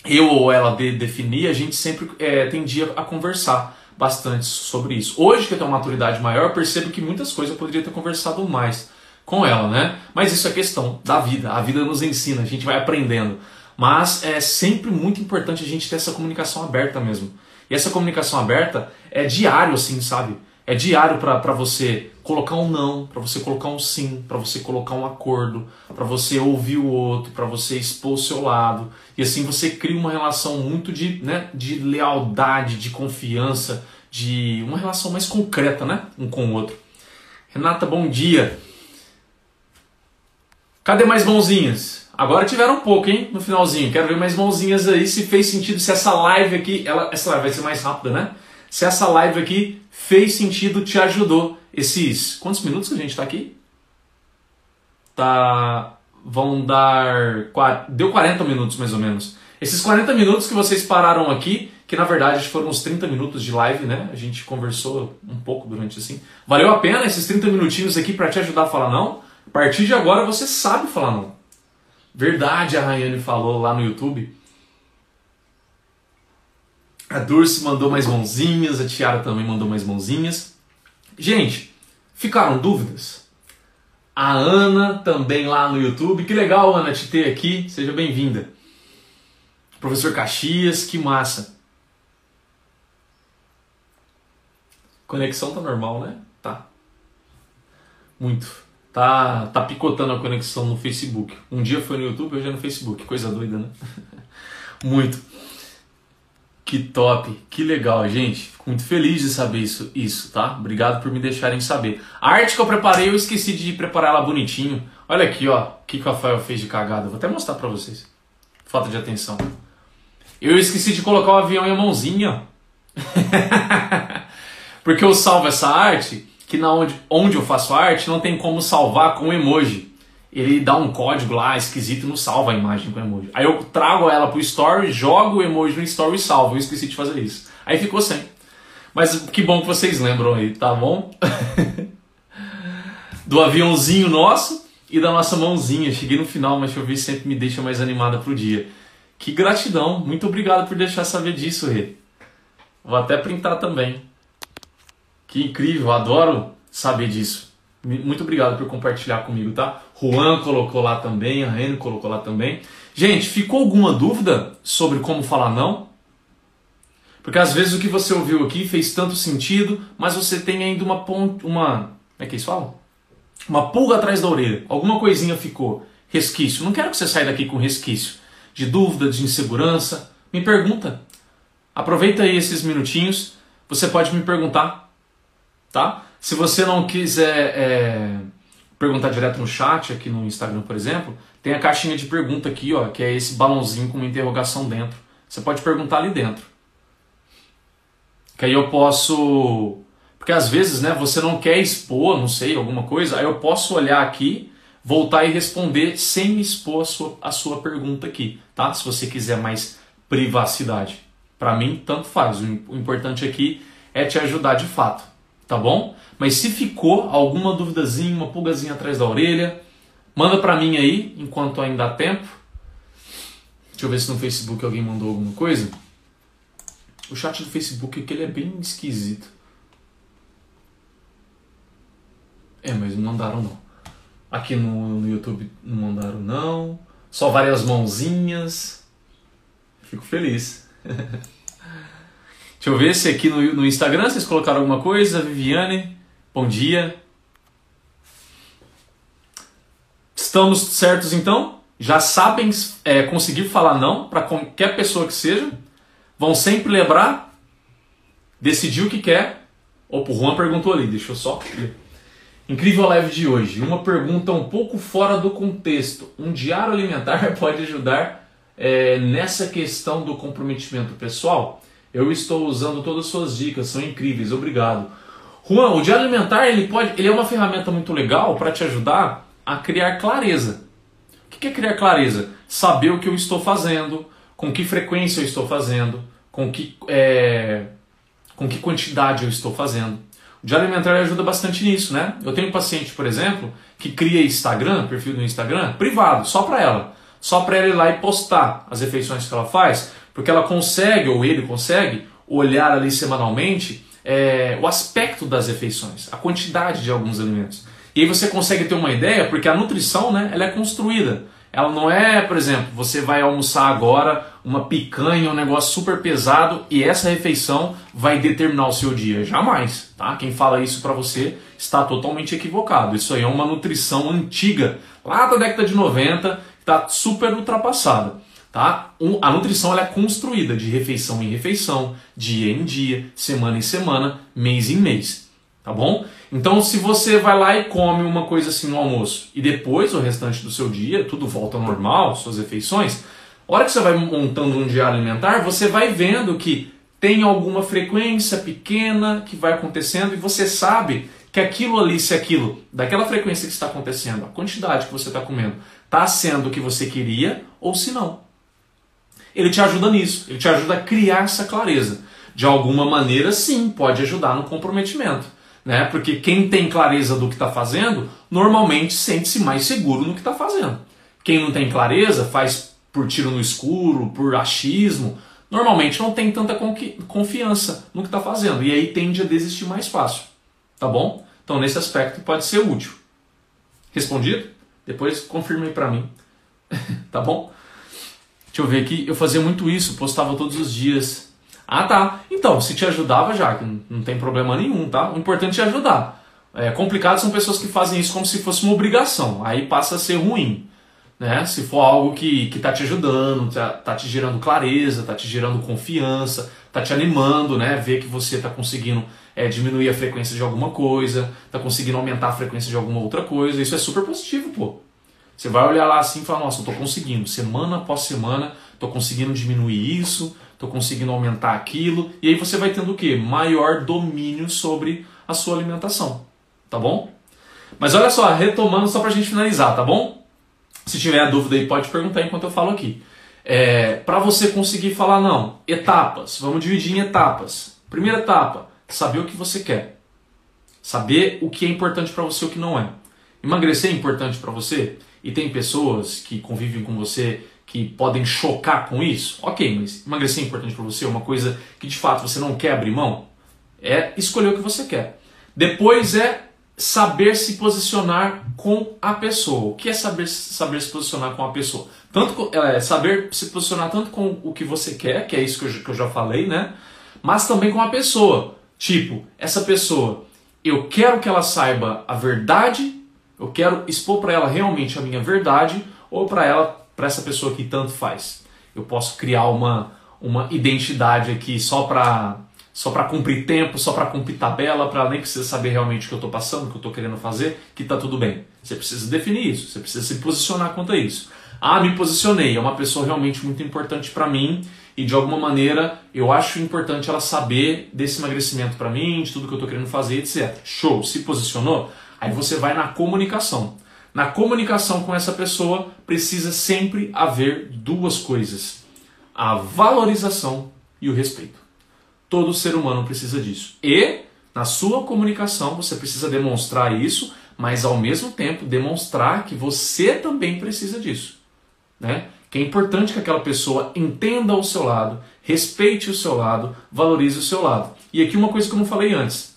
eu ou ela de, definir, a gente sempre é, tendia a conversar bastante sobre isso. Hoje que eu tenho uma maturidade maior, percebo que muitas coisas eu poderia ter conversado mais com ela, né? Mas isso é questão da vida. A vida nos ensina, a gente vai aprendendo. Mas é sempre muito importante a gente ter essa comunicação aberta mesmo. E essa comunicação aberta é diário, assim, sabe? É diário para você colocar um não, para você colocar um sim, para você colocar um acordo, para você ouvir o outro, para você expor o seu lado. E assim você cria uma relação muito de, né, de lealdade, de confiança, de uma relação mais concreta, né, um com o outro. Renata, bom dia. Cadê mais mãozinhas? Agora tiveram um pouco, hein, no finalzinho. Quero ver mais mãozinhas aí, se fez sentido, se essa live aqui, ela, essa live vai ser mais rápida, né? Se essa live aqui fez sentido, te ajudou. Esses, quantos minutos que a gente tá aqui? Tá, vão dar, deu 40 minutos mais ou menos. Esses 40 minutos que vocês pararam aqui, que na verdade foram uns 30 minutos de live, né? A gente conversou um pouco durante assim. Valeu a pena esses 30 minutinhos aqui para te ajudar a falar não? A partir de agora você sabe falar não. Verdade, a Rayane falou lá no YouTube. A Dulce mandou mais mãozinhas, a Tiara também mandou mais mãozinhas. Gente, ficaram dúvidas? A Ana também lá no YouTube. Que legal, Ana, te ter aqui. Seja bem-vinda. Professor Caxias, que massa. Conexão tá normal, né? Tá. Muito. Tá, tá picotando a conexão no Facebook. Um dia foi no YouTube, hoje é no Facebook. Coisa doida, né? Muito. Que top, que legal, gente. Fico muito feliz de saber isso, isso, tá? Obrigado por me deixarem saber. A arte que eu preparei, eu esqueci de preparar ela bonitinho. Olha aqui, ó, o que, o Rafael fez de cagada. Vou até mostrar pra vocês. Falta de atenção. Eu esqueci de colocar o avião em a mãozinha. Porque eu salvo essa arte, que na onde, onde eu faço arte não tem como salvar com emoji. Ele dá um código lá esquisito não salva a imagem com emoji. Aí eu trago ela pro story, jogo o emoji no story e salvo. Eu esqueci de fazer isso. Aí ficou sem. Mas que bom que vocês lembram aí, tá bom? Do aviãozinho nosso e da nossa mãozinha. Cheguei no final, mas deixa eu ver se sempre me deixa mais animada pro dia. Que gratidão. Muito obrigado por deixar saber disso, Rê. Vou até printar também. Que incrível, adoro saber disso. Muito obrigado por compartilhar comigo, tá? Juan colocou lá também, a Rene colocou lá também. Gente, ficou alguma dúvida sobre como falar não? Porque às vezes o que você ouviu aqui fez tanto sentido, mas você tem ainda uma uma, como é que eles falam? Uma pulga atrás da orelha. Alguma coisinha ficou, resquício. Não quero que você saia daqui com resquício de dúvida, de insegurança. Me pergunta. Aproveita aí esses minutinhos. Você pode me perguntar tá? Se você não quiser é, perguntar direto no chat, aqui no Instagram, por exemplo, tem a caixinha de pergunta aqui, ó, que é esse balãozinho com uma interrogação dentro. Você pode perguntar ali dentro. Que aí eu posso... Porque às vezes, né, você não quer expor, não sei, alguma coisa, aí eu posso olhar aqui, voltar e responder sem expor a sua, a sua pergunta aqui, tá? Se você quiser mais privacidade. Para mim, tanto faz. O importante aqui é te ajudar de fato tá bom? Mas se ficou alguma duvidazinha, uma pulgazinha atrás da orelha, manda para mim aí, enquanto ainda há tempo. Deixa eu ver se no Facebook alguém mandou alguma coisa. O chat do Facebook aqui ele é bem esquisito. É, mas não mandaram não. Aqui no, no YouTube não mandaram não. Só várias mãozinhas. Fico feliz. Deixa eu ver se aqui no, no Instagram vocês colocaram alguma coisa. Viviane, bom dia. Estamos certos então? Já sabem é, conseguir falar não para qualquer pessoa que seja? Vão sempre lembrar? Decidir o que quer? Opa, o Juan perguntou ali, deixa eu só Incrível live de hoje. Uma pergunta um pouco fora do contexto. Um diário alimentar pode ajudar é, nessa questão do comprometimento pessoal? Eu estou usando todas as suas dicas, são incríveis, obrigado. Juan, o diário alimentar ele pode, ele é uma ferramenta muito legal para te ajudar a criar clareza. O que é criar clareza? Saber o que eu estou fazendo, com que frequência eu estou fazendo, com que, é, com que quantidade eu estou fazendo. O diário alimentar ajuda bastante nisso, né? Eu tenho um paciente, por exemplo, que cria Instagram, perfil no Instagram, privado, só para ela. Só para ela ir lá e postar as refeições que ela faz, porque ela consegue, ou ele consegue, olhar ali semanalmente é, o aspecto das refeições, a quantidade de alguns alimentos. E aí você consegue ter uma ideia, porque a nutrição né, ela é construída. Ela não é, por exemplo, você vai almoçar agora uma picanha, um negócio super pesado e essa refeição vai determinar o seu dia. Jamais, tá? Quem fala isso para você está totalmente equivocado. Isso aí é uma nutrição antiga, lá da década de 90, que está super ultrapassada. Tá? a nutrição ela é construída de refeição em refeição, dia em dia, semana em semana, mês em mês. Tá bom? Então, se você vai lá e come uma coisa assim no almoço e depois o restante do seu dia, tudo volta ao normal, suas refeições, a hora que você vai montando um dia alimentar, você vai vendo que tem alguma frequência pequena que vai acontecendo e você sabe que aquilo ali, se aquilo, daquela frequência que está acontecendo, a quantidade que você está comendo, está sendo o que você queria ou se não. Ele te ajuda nisso, ele te ajuda a criar essa clareza. De alguma maneira, sim, pode ajudar no comprometimento. Né? Porque quem tem clareza do que está fazendo, normalmente sente-se mais seguro no que está fazendo. Quem não tem clareza, faz por tiro no escuro, por achismo, normalmente não tem tanta confiança no que está fazendo. E aí tende a desistir mais fácil. Tá bom? Então, nesse aspecto, pode ser útil. Respondido? Depois confirme para mim. tá bom? Deixa eu ver aqui. Eu fazia muito isso, postava todos os dias. Ah, tá. Então, se te ajudava, já, não, tem problema nenhum, tá? O importante é ajudar. É, complicado são pessoas que fazem isso como se fosse uma obrigação. Aí passa a ser ruim. Né? Se for algo que, que tá te ajudando, tá, tá te gerando clareza, tá te gerando confiança, tá te animando, né? Ver que você tá conseguindo é, diminuir a frequência de alguma coisa, tá conseguindo aumentar a frequência de alguma outra coisa. Isso é super positivo, pô. Você vai olhar lá assim e falar, nossa, eu tô conseguindo, semana após semana, tô conseguindo diminuir isso, tô conseguindo aumentar aquilo, e aí você vai tendo o quê? Maior domínio sobre a sua alimentação, tá bom? Mas olha só, retomando só pra gente finalizar, tá bom? Se tiver dúvida aí, pode perguntar enquanto eu falo aqui. É, para você conseguir falar, não, etapas, vamos dividir em etapas. Primeira etapa, saber o que você quer. Saber o que é importante para você e o que não é. Emagrecer é importante para você? E tem pessoas que convivem com você que podem chocar com isso, ok, mas emagrecer é importante para você, é uma coisa que de fato você não quer abrir mão, é escolher o que você quer. Depois é saber se posicionar com a pessoa. O que é saber, saber se posicionar com a pessoa? Tanto é, saber se posicionar tanto com o que você quer, que é isso que eu, que eu já falei, né? Mas também com a pessoa. Tipo, essa pessoa, eu quero que ela saiba a verdade eu quero expor para ela realmente a minha verdade ou para ela, para essa pessoa que tanto faz. Eu posso criar uma, uma identidade aqui só para só para cumprir tempo, só para cumprir tabela, para nem precisar saber realmente o que eu estou passando, o que eu estou querendo fazer, que está tudo bem. Você precisa definir isso, você precisa se posicionar quanto a isso. Ah, me posicionei, é uma pessoa realmente muito importante para mim e de alguma maneira eu acho importante ela saber desse emagrecimento para mim, de tudo que eu estou querendo fazer, etc. Show, se posicionou? Aí você vai na comunicação. Na comunicação com essa pessoa precisa sempre haver duas coisas: a valorização e o respeito. Todo ser humano precisa disso. E na sua comunicação você precisa demonstrar isso, mas ao mesmo tempo demonstrar que você também precisa disso, né? Que é importante que aquela pessoa entenda o seu lado, respeite o seu lado, valorize o seu lado. E aqui uma coisa que eu não falei antes.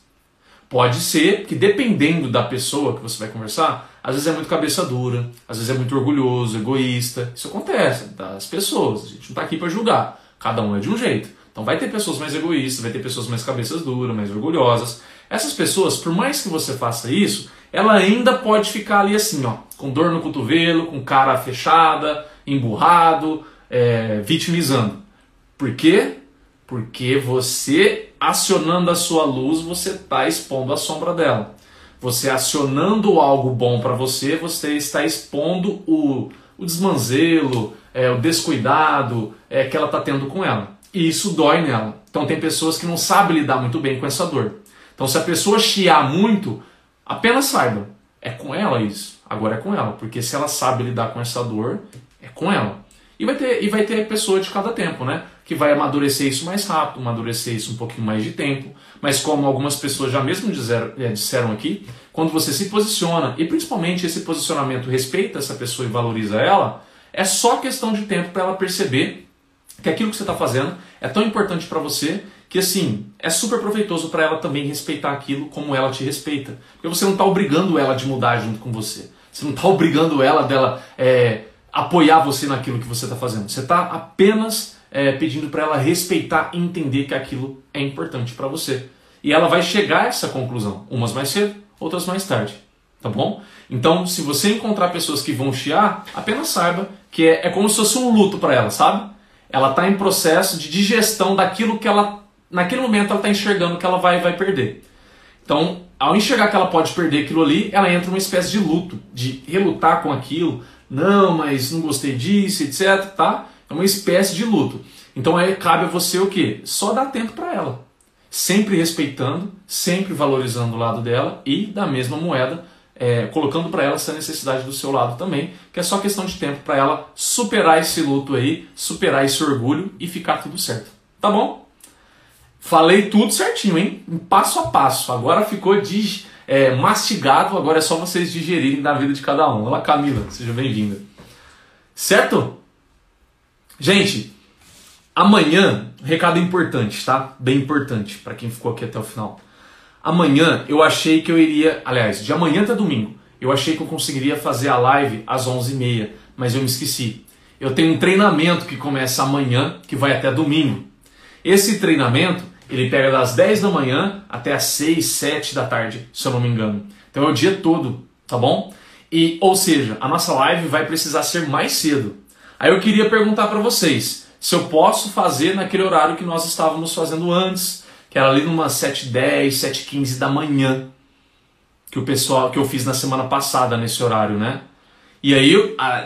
Pode ser que dependendo da pessoa que você vai conversar, às vezes é muito cabeça dura, às vezes é muito orgulhoso, egoísta. Isso acontece das pessoas. A gente não está aqui para julgar. Cada um é de um jeito. Então vai ter pessoas mais egoístas, vai ter pessoas mais cabeças duras, mais orgulhosas. Essas pessoas, por mais que você faça isso, ela ainda pode ficar ali assim, ó, com dor no cotovelo, com cara fechada, emburrado, é, vitimizando. Por quê? Porque você acionando a sua luz, você está expondo a sombra dela. Você acionando algo bom para você, você está expondo o, o desmanzelo, é, o descuidado é, que ela está tendo com ela. E isso dói nela. Então tem pessoas que não sabem lidar muito bem com essa dor. Então se a pessoa chiar muito, apenas saiba, é com ela isso. Agora é com ela, porque se ela sabe lidar com essa dor, é com ela. E vai ter, e vai ter pessoa de cada tempo, né? Que vai amadurecer isso mais rápido, amadurecer isso um pouquinho mais de tempo. Mas como algumas pessoas já mesmo disseram, é, disseram aqui, quando você se posiciona, e principalmente esse posicionamento respeita essa pessoa e valoriza ela, é só questão de tempo para ela perceber que aquilo que você está fazendo é tão importante para você que assim é super proveitoso para ela também respeitar aquilo como ela te respeita. Porque você não está obrigando ela de mudar junto com você. Você não está obrigando ela dela é, apoiar você naquilo que você está fazendo. Você está apenas é, pedindo para ela respeitar e entender que aquilo é importante para você. E ela vai chegar a essa conclusão, umas mais cedo, outras mais tarde. Tá bom? Então, se você encontrar pessoas que vão chiar, apenas saiba que é, é como se fosse um luto para ela, sabe? Ela está em processo de digestão daquilo que ela, naquele momento, ela está enxergando que ela vai, vai perder. Então, ao enxergar que ela pode perder aquilo ali, ela entra numa espécie de luto, de relutar com aquilo. Não, mas não gostei disso, etc. Tá? É uma espécie de luto. Então aí cabe a você o quê? Só dar tempo para ela. Sempre respeitando, sempre valorizando o lado dela e da mesma moeda, é, colocando para ela essa necessidade do seu lado também, que é só questão de tempo para ela superar esse luto aí, superar esse orgulho e ficar tudo certo. Tá bom? Falei tudo certinho, hein? Passo a passo. Agora ficou de, é, mastigado, agora é só vocês digerirem da vida de cada um. Olá, Camila, seja bem-vinda. Certo? Gente, amanhã, recado importante, tá? Bem importante para quem ficou aqui até o final. Amanhã eu achei que eu iria, aliás, de amanhã até domingo, eu achei que eu conseguiria fazer a live às 11h30, mas eu me esqueci. Eu tenho um treinamento que começa amanhã, que vai até domingo. Esse treinamento, ele pega das 10 da manhã até as 6, 7 da tarde, se eu não me engano. Então é o dia todo, tá bom? E, ou seja, a nossa live vai precisar ser mais cedo. Aí eu queria perguntar para vocês se eu posso fazer naquele horário que nós estávamos fazendo antes, que era ali numa 7h10, 7h15 da manhã, que o pessoal que eu fiz na semana passada nesse horário, né? E aí,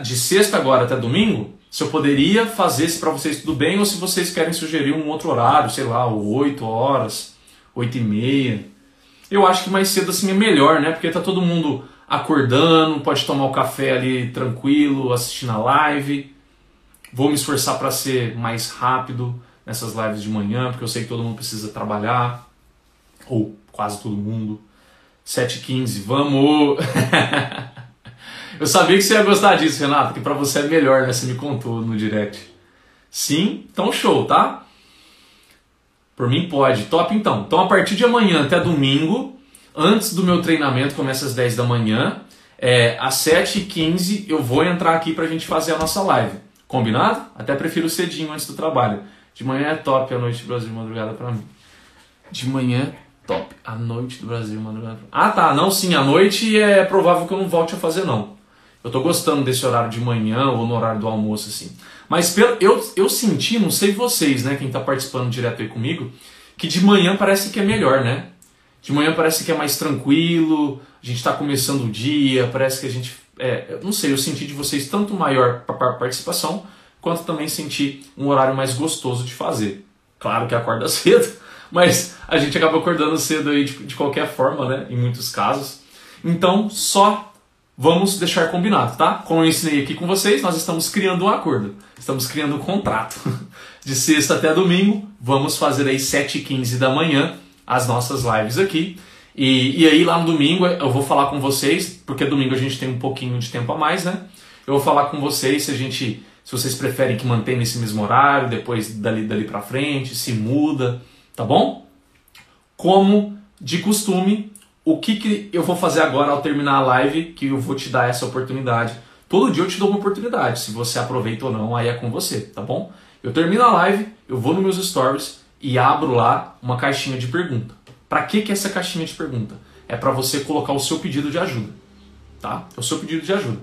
de sexta agora até domingo, se eu poderia fazer se para vocês tudo bem ou se vocês querem sugerir um outro horário, sei lá, 8 horas, 8 e meia. Eu acho que mais cedo assim é melhor, né? Porque tá todo mundo acordando, pode tomar o café ali tranquilo, assistindo a live. Vou me esforçar para ser mais rápido nessas lives de manhã, porque eu sei que todo mundo precisa trabalhar, ou quase todo mundo. 7h15, vamos! eu sabia que você ia gostar disso, Renato, que para você é melhor, né? Você me contou no direct. Sim? Então show, tá? Por mim pode. Top então. Então a partir de amanhã até domingo, antes do meu treinamento, começa às 10 da manhã, é, às 7h15 eu vou entrar aqui pra gente fazer a nossa live. Combinado? Até prefiro cedinho antes do trabalho. De manhã é top, à noite do Brasil, madrugada para mim. De manhã, top. À noite do Brasil, madrugada pra. Ah, tá. Não, sim, à noite é provável que eu não volte a fazer, não. Eu tô gostando desse horário de manhã ou no horário do almoço, assim. Mas pelo, eu, eu senti, não sei vocês, né, quem tá participando direto aí comigo, que de manhã parece que é melhor, né? De manhã parece que é mais tranquilo, a gente está começando o dia, parece que a gente é, não sei, eu senti de vocês tanto maior participação, quanto também senti um horário mais gostoso de fazer. Claro que acorda cedo, mas a gente acaba acordando cedo aí de, de qualquer forma, né? Em muitos casos. Então, só vamos deixar combinado, tá? Como eu ensinei aqui com vocês, nós estamos criando um acordo. Estamos criando um contrato. De sexta até domingo, vamos fazer aí 7h15 da manhã as nossas lives aqui. E, e aí lá no domingo eu vou falar com vocês, porque domingo a gente tem um pouquinho de tempo a mais, né? Eu vou falar com vocês se a gente, se vocês preferem que mantenha nesse mesmo horário, depois dali dali para frente, se muda, tá bom? Como de costume, o que, que eu vou fazer agora ao terminar a live, que eu vou te dar essa oportunidade. Todo dia eu te dou uma oportunidade, se você aproveita ou não, aí é com você, tá bom? Eu termino a live, eu vou nos meus stories e abro lá uma caixinha de pergunta. Para que, que essa caixinha de pergunta? É para você colocar o seu pedido de ajuda. Tá? É o seu pedido de ajuda.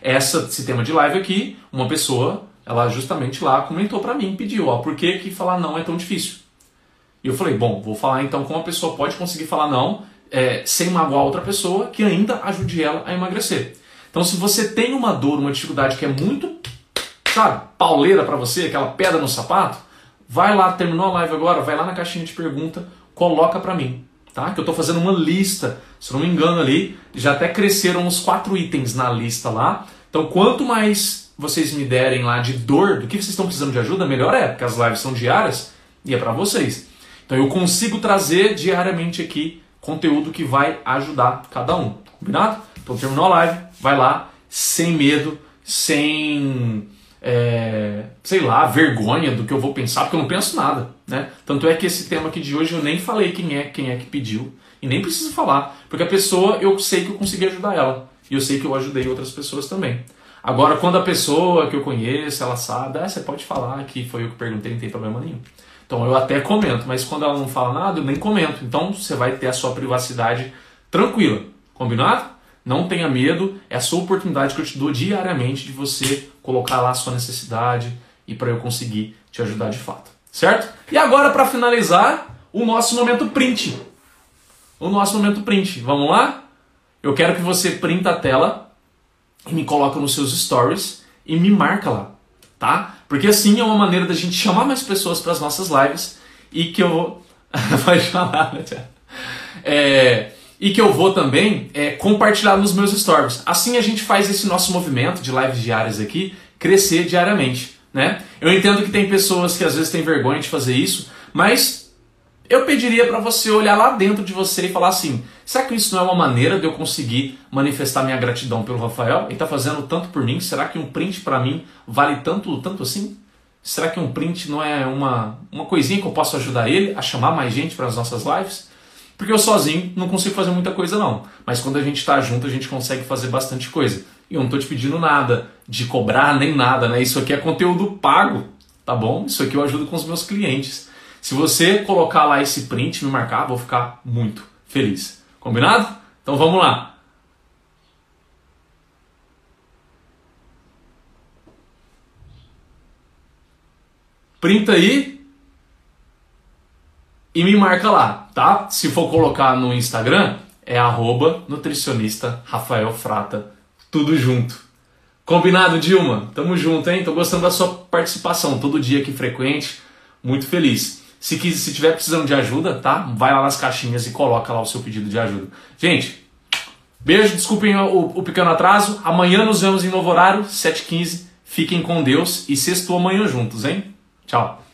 Essa, esse tema de live aqui, uma pessoa, ela justamente lá comentou para mim, pediu, ó, por que, que falar não é tão difícil? E eu falei, bom, vou falar então como a pessoa pode conseguir falar não é, sem magoar outra pessoa que ainda ajude ela a emagrecer. Então, se você tem uma dor, uma dificuldade que é muito, sabe, pauleira para você, aquela pedra no sapato, vai lá, terminou a live agora, vai lá na caixinha de pergunta, coloca para mim, tá? Que eu estou fazendo uma lista, se não me engano ali, já até cresceram uns quatro itens na lista lá. Então, quanto mais vocês me derem lá de dor, do que vocês estão precisando de ajuda, melhor é, porque as lives são diárias e é para vocês. Então, eu consigo trazer diariamente aqui conteúdo que vai ajudar cada um, combinado? Então, terminou a live, vai lá, sem medo, sem é, sei lá, vergonha do que eu vou pensar, porque eu não penso nada, né? Tanto é que esse tema aqui de hoje eu nem falei quem é, quem é que pediu, e nem preciso falar, porque a pessoa eu sei que eu consegui ajudar ela, e eu sei que eu ajudei outras pessoas também. Agora, quando a pessoa que eu conheço, ela sabe, ah, você pode falar que foi eu que perguntei, não tem problema nenhum. Então eu até comento, mas quando ela não fala nada, eu nem comento. Então você vai ter a sua privacidade tranquila. Combinado? Não tenha medo, é a sua oportunidade que eu te dou diariamente de você colocar lá a sua necessidade e para eu conseguir te ajudar de fato. Certo? E agora, para finalizar, o nosso momento print. O nosso momento print. Vamos lá? Eu quero que você printa a tela e me coloca nos seus stories e me marca lá, tá? Porque assim é uma maneira da gente chamar mais pessoas para as nossas lives e que eu vou. Pode falar, né, é, e que eu vou também é, compartilhar nos meus stories. Assim a gente faz esse nosso movimento de lives diárias aqui crescer diariamente. Né? Eu entendo que tem pessoas que às vezes têm vergonha de fazer isso, mas eu pediria para você olhar lá dentro de você e falar assim: será que isso não é uma maneira de eu conseguir manifestar minha gratidão pelo Rafael? Ele está fazendo tanto por mim, será que um print para mim vale tanto, tanto assim? Será que um print não é uma, uma coisinha que eu posso ajudar ele a chamar mais gente para as nossas lives? Porque eu sozinho não consigo fazer muita coisa não, mas quando a gente está junto a gente consegue fazer bastante coisa. E eu não estou te pedindo nada de cobrar nem nada, né? Isso aqui é conteúdo pago, tá bom? Isso aqui eu ajudo com os meus clientes. Se você colocar lá esse print, me marcar, vou ficar muito feliz. Combinado? Então vamos lá. Printa aí e me marca lá, tá? Se for colocar no Instagram, é arroba nutricionista Rafael Frata tudo junto. Combinado, Dilma? Tamo junto, hein? Tô gostando da sua participação todo dia aqui frequente. Muito feliz. Se, quis, se tiver precisando de ajuda, tá? Vai lá nas caixinhas e coloca lá o seu pedido de ajuda. Gente, beijo, desculpem o, o pequeno atraso. Amanhã nos vemos em novo horário, 7h15. Fiquem com Deus e sextou amanhã juntos, hein? Tchau.